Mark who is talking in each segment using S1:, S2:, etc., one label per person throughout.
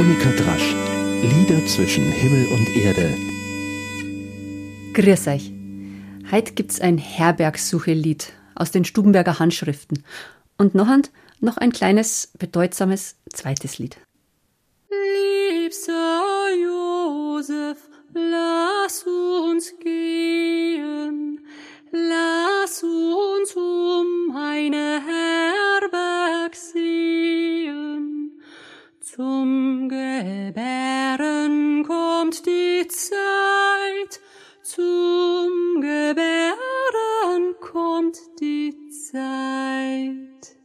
S1: Monika Drasch. Lieder zwischen Himmel und Erde.
S2: Grüß euch. Heute gibt's ein Herbergsuche-Lied aus den Stubenberger Handschriften. Und noch ein, noch ein kleines, bedeutsames zweites Lied.
S3: Liebster Josef, lass uns gehen, lass uns um eine kommt die Zeit.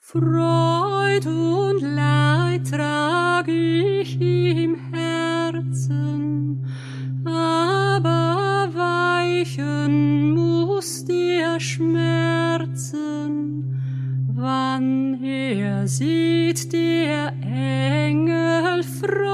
S3: Freud und Leid trag ich im Herzen, aber weichen muss der Schmerzen, wann er sieht der Engel Freud,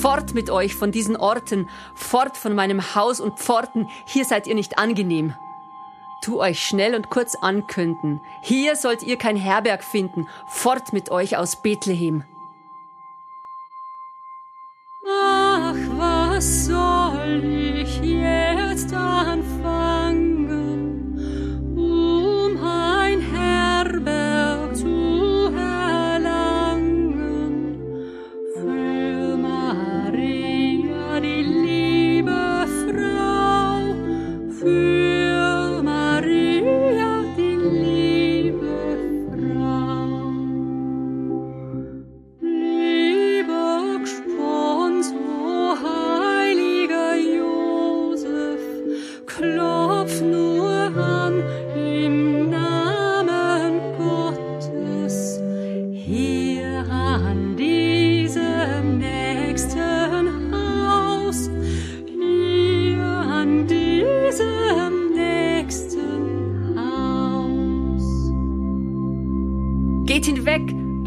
S2: Fort mit euch von diesen Orten, fort von meinem Haus und Pforten, hier seid ihr nicht angenehm. Tu euch schnell und kurz ankünden, hier sollt ihr kein Herberg finden, fort mit euch aus Bethlehem.
S3: Ach, was soll ich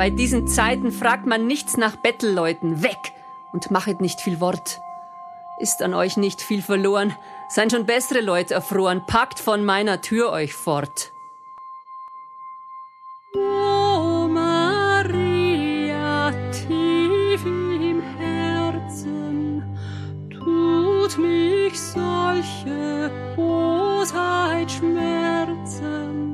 S2: bei diesen Zeiten fragt man nichts nach Bettelleuten, weg und machet nicht viel Wort. Ist an euch nicht viel verloren, seien schon bessere Leute erfroren, packt von meiner Tür euch fort.
S3: O Maria, tief im Herzen tut mich solche Bosheit schmerzen.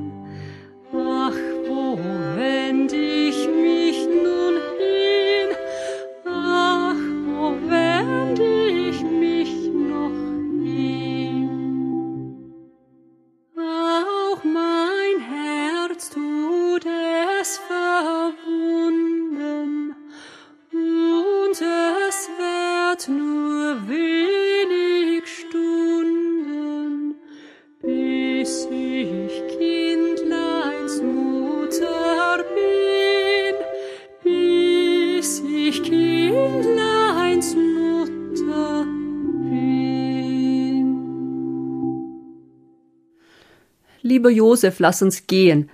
S3: Lieber Josef, lass uns gehen.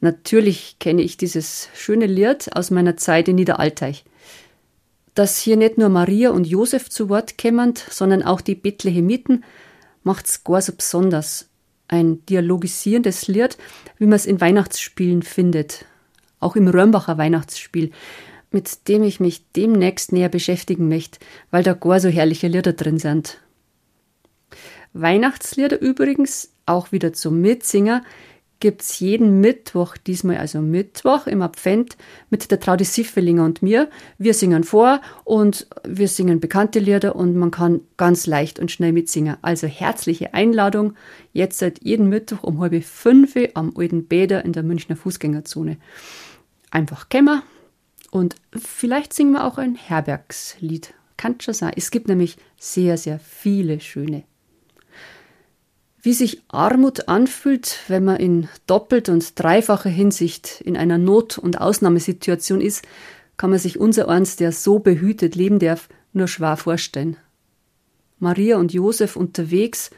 S3: Natürlich kenne ich dieses schöne Lied aus meiner Zeit in Niederalteich. Dass hier nicht nur Maria und Josef zu Wort kämmern, sondern auch die Bethlehemiten, macht's gar so besonders. Ein dialogisierendes Lied, wie man es in Weihnachtsspielen findet. Auch im Römbacher Weihnachtsspiel, mit dem ich mich demnächst näher beschäftigen möchte, weil da gar so herrliche Lieder drin sind. Weihnachtslieder übrigens, auch wieder zum Mitsinger, gibt's jeden Mittwoch, diesmal also Mittwoch im Advent, mit der Traudi Siffelinger und mir. Wir singen vor und wir singen bekannte Lieder und man kann ganz leicht und schnell mitsingen. Also herzliche Einladung, jetzt seit jeden Mittwoch um halb fünf am Alten Bäder in der Münchner Fußgängerzone. Einfach kämmer und vielleicht singen wir auch ein Herbergslied. Kann schon sein. Es gibt nämlich sehr, sehr viele schöne wie sich Armut anfühlt, wenn man in doppelt und dreifacher Hinsicht in einer Not- und Ausnahmesituation ist, kann man sich unser eins, der so behütet leben darf, nur schwer vorstellen. Maria und Josef unterwegs,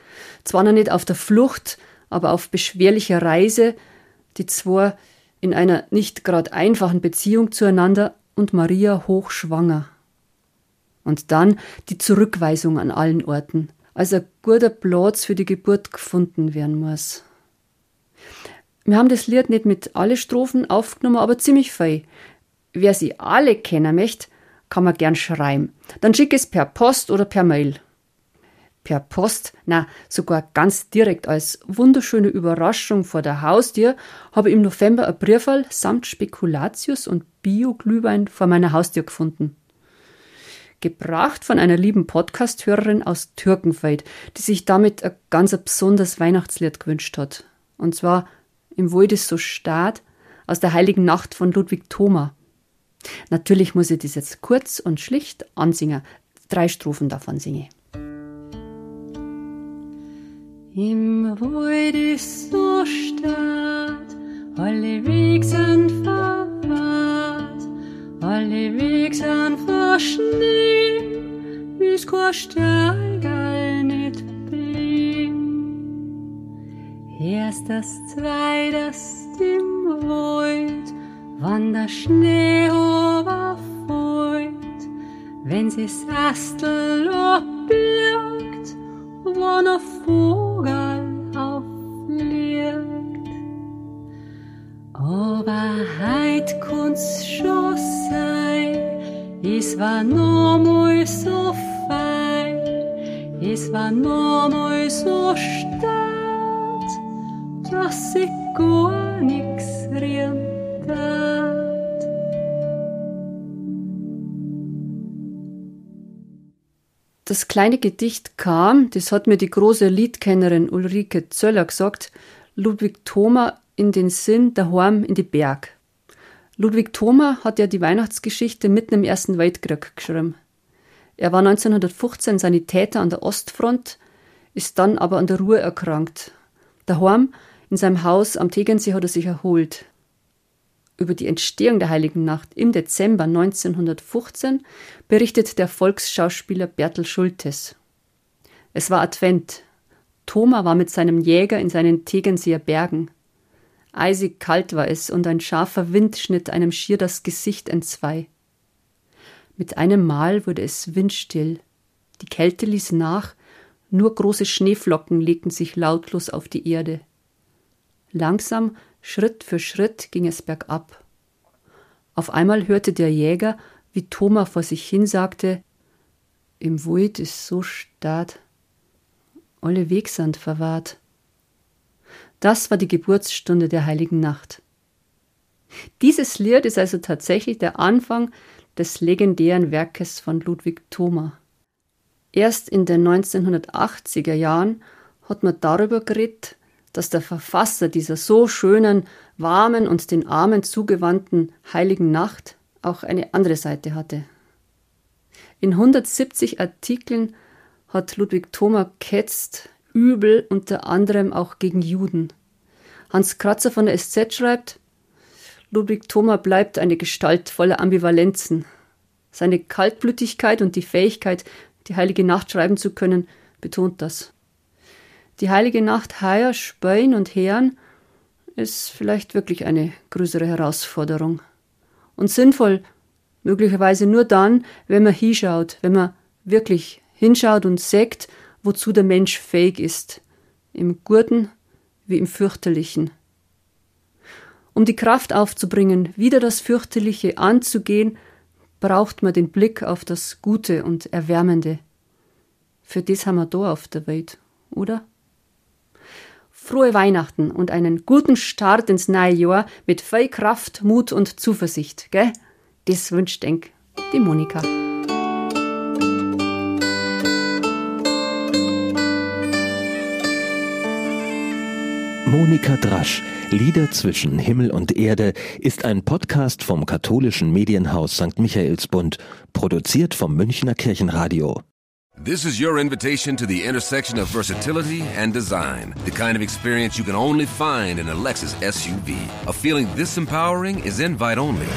S3: zwar noch nicht auf der Flucht, aber auf beschwerlicher Reise, die zwar in einer nicht gerade einfachen Beziehung zueinander und Maria hochschwanger. Und dann die Zurückweisung an allen Orten als ein guter Platz für die Geburt gefunden werden muss. Wir haben das Lied nicht mit alle Strophen aufgenommen, aber ziemlich viel. Wer sie alle kennen möchte, kann man gern schreiben. Dann schick es per Post oder per Mail. Per Post, na, sogar ganz direkt als wunderschöne Überraschung vor der Haustür, habe ich im November ein Briefall samt Spekulatius und Bio-Glühwein vor meiner Haustür gefunden gebracht von einer lieben Podcast-Hörerin aus Türkenfeld, die sich damit ein ganz besonderes Weihnachtslied gewünscht hat. Und zwar im Wohl des so Staat aus der Heiligen Nacht von Ludwig Thoma. Natürlich muss ich das jetzt kurz und schlicht ansingen. Drei Strophen davon singe.
S4: Im Wohl des so Staat, alle Weg sind verwahrt, alle Weg sind verschnee, Steigerl nicht bin. Erst das zweites im Wald, wann der Schnee überfällt, wenn sie's Astel ich gar nix riemt
S3: Das kleine Gedicht kam, das hat mir die große Liedkennerin Ulrike Zöller gesagt, Ludwig Thoma in den Sinn daheim in die Berg. Ludwig Thoma hat ja die Weihnachtsgeschichte mitten im Ersten Weltkrieg geschrieben. Er war 1915 Sanitäter an der Ostfront, ist dann aber an der Ruhr erkrankt. Daheim in seinem Haus am Tegernsee hat er sich erholt. Über die Entstehung der Heiligen Nacht im Dezember 1915 berichtet der Volksschauspieler Bertel Schultes. Es war Advent. Thoma war mit seinem Jäger in seinen Tegernseer Bergen. Eisig kalt war es, und ein scharfer Wind schnitt einem schier das Gesicht entzwei. Mit einem Mal wurde es windstill. Die Kälte ließ nach, nur große Schneeflocken legten sich lautlos auf die Erde. Langsam, Schritt für Schritt ging es bergab. Auf einmal hörte der Jäger, wie Thoma vor sich hin sagte, im Wald ist so stad, alle Wegsand verwahrt. Das war die Geburtsstunde der heiligen Nacht. Dieses Lied ist also tatsächlich der Anfang des legendären Werkes von Ludwig Thoma. Erst in den 1980er Jahren hat man darüber geredet, dass der Verfasser dieser so schönen, warmen und den Armen zugewandten heiligen Nacht auch eine andere Seite hatte. In 170 Artikeln hat Ludwig Thoma ketzt übel, unter anderem auch gegen Juden. Hans Kratzer von der SZ schreibt, Ludwig Thoma bleibt eine Gestalt voller Ambivalenzen. Seine Kaltblütigkeit und die Fähigkeit, die heilige Nacht schreiben zu können, betont das. die heilige Nacht heuer spähen und heeren, ist vielleicht wirklich eine größere Herausforderung. Und sinnvoll möglicherweise nur dann, wenn man hinschaut, wenn man wirklich hinschaut und sagt, wozu der Mensch fähig ist, im Guten wie im Fürchterlichen. Um die Kraft aufzubringen, wieder das Fürchterliche anzugehen, braucht man den Blick auf das Gute und Erwärmende. Für das haben wir da auf der Welt, oder? Frohe Weihnachten und einen guten Start ins neue Jahr mit viel Kraft, Mut und Zuversicht, gell? Das wünscht denk die Monika.
S1: Monika Drasch, Lieder zwischen Himmel und Erde, ist ein Podcast vom katholischen Medienhaus St. Michaelsbund, produziert vom Münchner Kirchenradio.
S5: This is your invitation to the intersection of versatility and design. The kind of experience you can only find in a Lexus SUV. A feeling this empowering is invite only.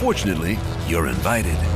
S5: Fortunately, you're invited.